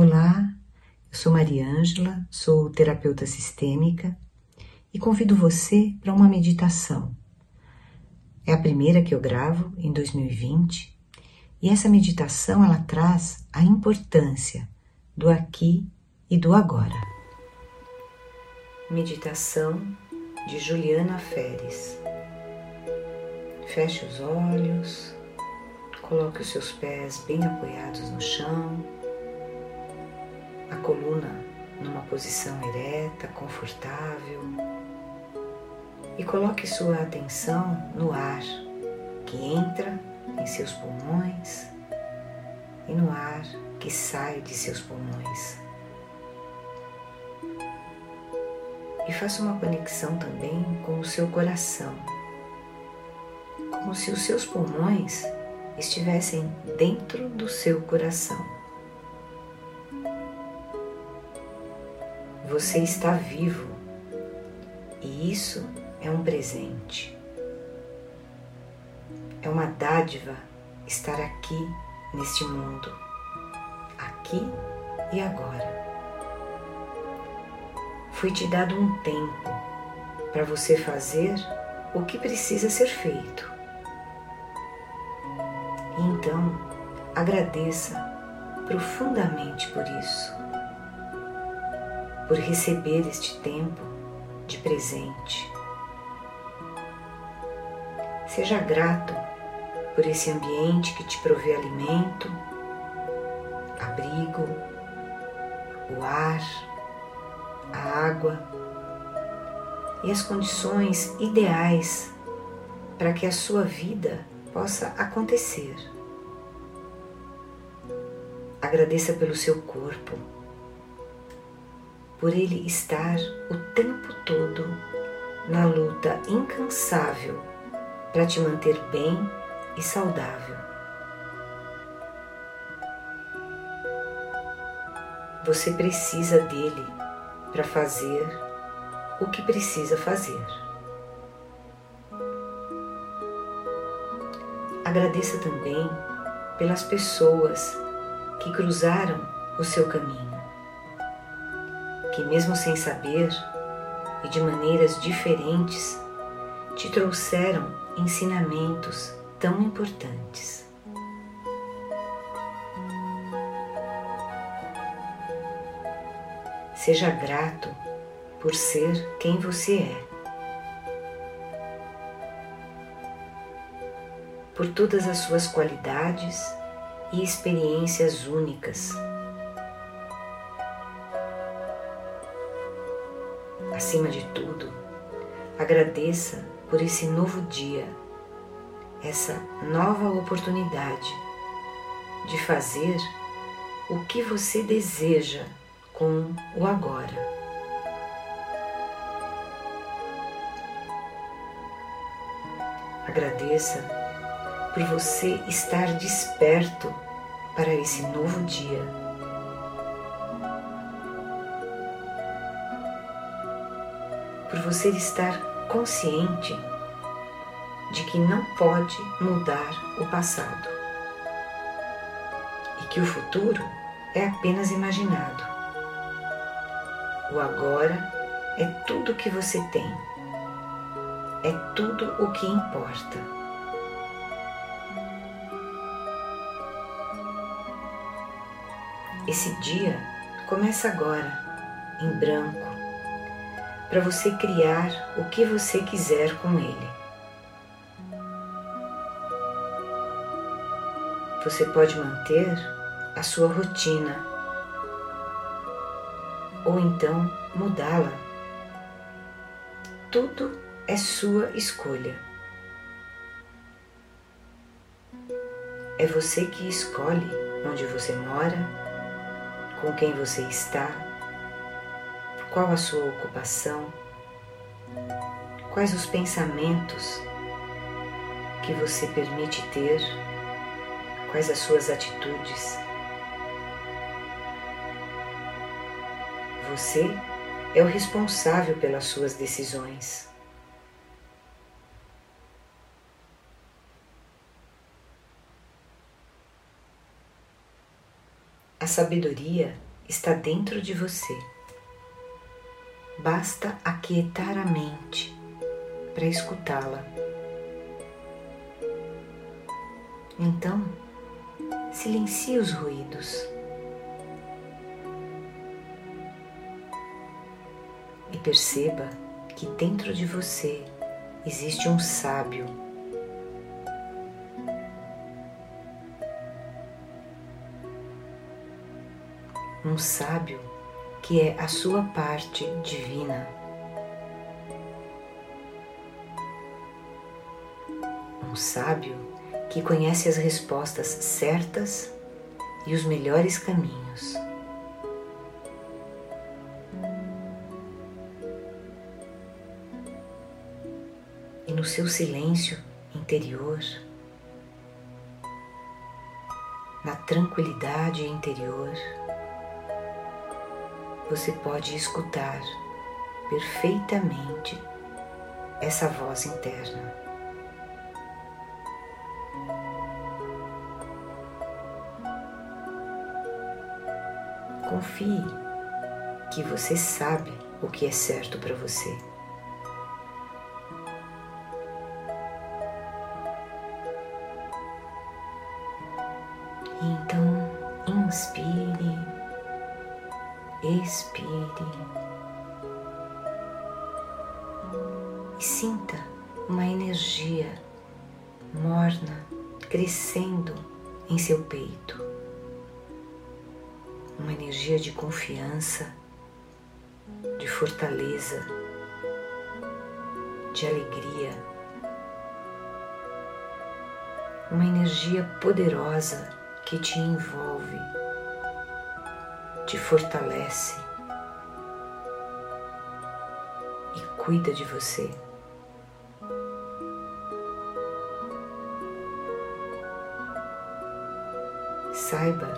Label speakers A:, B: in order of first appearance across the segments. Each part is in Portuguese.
A: Olá, eu sou Mariângela, sou terapeuta sistêmica e convido você para uma meditação. É a primeira que eu gravo em 2020 e essa meditação ela traz a importância do aqui e do agora. Meditação de Juliana Feres. Feche os olhos, coloque os seus pés bem apoiados no chão a coluna numa posição ereta, confortável e coloque sua atenção no ar que entra em seus pulmões e no ar que sai de seus pulmões. E faça uma conexão também com o seu coração, como se os seus pulmões estivessem dentro do seu coração. Você está vivo e isso é um presente. É uma dádiva estar aqui neste mundo, aqui e agora. Foi te dado um tempo para você fazer o que precisa ser feito. Então, agradeça profundamente por isso por receber este tempo de presente. Seja grato por esse ambiente que te provê alimento, abrigo, o ar, a água e as condições ideais para que a sua vida possa acontecer. Agradeça pelo seu corpo por ele estar o tempo todo na luta incansável para te manter bem e saudável. Você precisa dele para fazer o que precisa fazer. Agradeça também pelas pessoas que cruzaram o seu caminho que, mesmo sem saber e de maneiras diferentes, te trouxeram ensinamentos tão importantes. Seja grato por ser quem você é. Por todas as suas qualidades e experiências únicas Acima de tudo, agradeça por esse novo dia, essa nova oportunidade de fazer o que você deseja com o agora. Agradeça por você estar desperto para esse novo dia por você estar consciente de que não pode mudar o passado e que o futuro é apenas imaginado. O agora é tudo o que você tem, é tudo o que importa. Esse dia começa agora, em branco para você criar o que você quiser com ele. Você pode manter a sua rotina ou então mudá-la. Tudo é sua escolha. É você que escolhe onde você mora, com quem você está qual a sua ocupação? Quais os pensamentos que você permite ter? Quais as suas atitudes? Você é o responsável pelas suas decisões. A sabedoria está dentro de você. Basta aquietar a mente para escutá-la. Então, silencie os ruídos e perceba que dentro de você existe um sábio. Um sábio que é a sua parte divina. Um sábio que conhece as respostas certas e os melhores caminhos. E no seu silêncio interior, na tranquilidade interior, você pode escutar perfeitamente essa voz interna. Confie que você sabe o que é certo para você. Sinta uma energia morna crescendo em seu peito uma energia de confiança, de fortaleza, de alegria, uma energia poderosa que te envolve, te fortalece e cuida de você. Saiba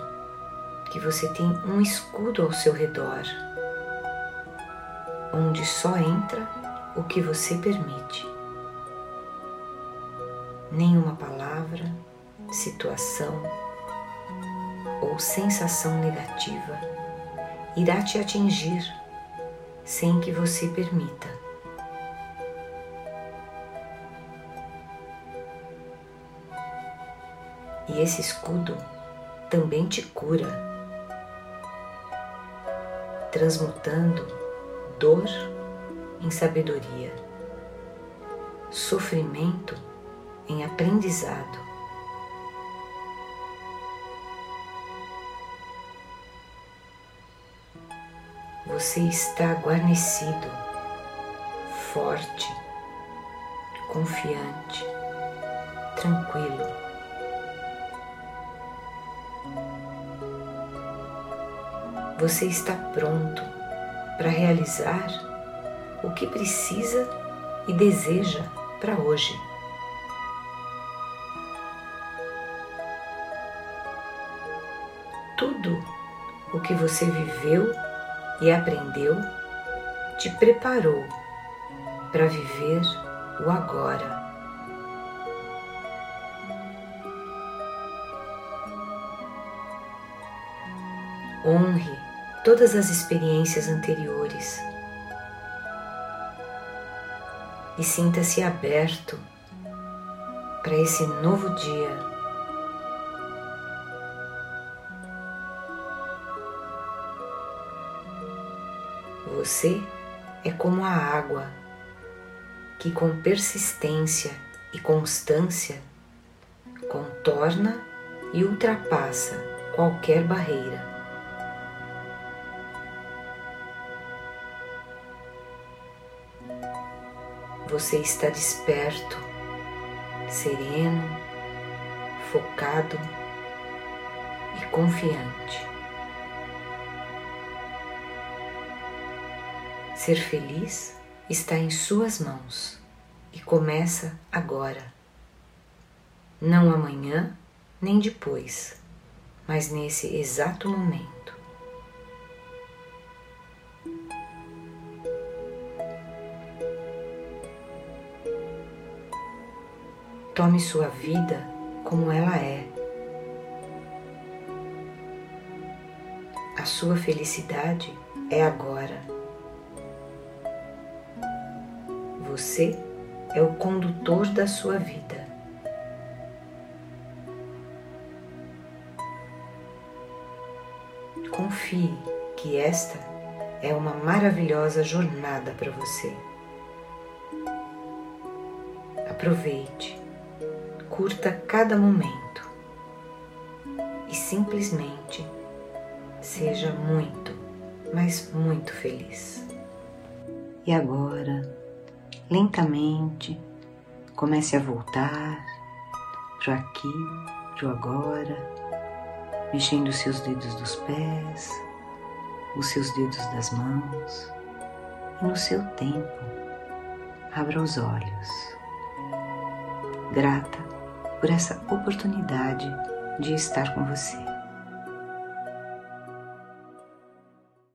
A: que você tem um escudo ao seu redor, onde só entra o que você permite. Nenhuma palavra, situação ou sensação negativa irá te atingir sem que você permita. E esse escudo também te cura transmutando dor em sabedoria, sofrimento em aprendizado. Você está guarnecido, forte, confiante, tranquilo. Você está pronto para realizar o que precisa e deseja para hoje. Tudo o que você viveu e aprendeu te preparou para viver o agora. Honre todas as experiências anteriores e sinta-se aberto para esse novo dia. Você é como a água que, com persistência e constância, contorna e ultrapassa qualquer barreira. Você está desperto, sereno, focado e confiante. Ser feliz está em suas mãos e começa agora. Não amanhã nem depois, mas nesse exato momento. Tome sua vida como ela é. A sua felicidade é agora. Você é o condutor da sua vida. Confie que esta é uma maravilhosa jornada para você. Aproveite, curta cada momento e simplesmente seja muito, mas muito feliz. E agora, lentamente, comece a voltar para aqui, para agora, mexendo os seus dedos dos pés, os seus dedos das mãos e no seu tempo, abra os olhos. Grata por essa oportunidade de estar com você.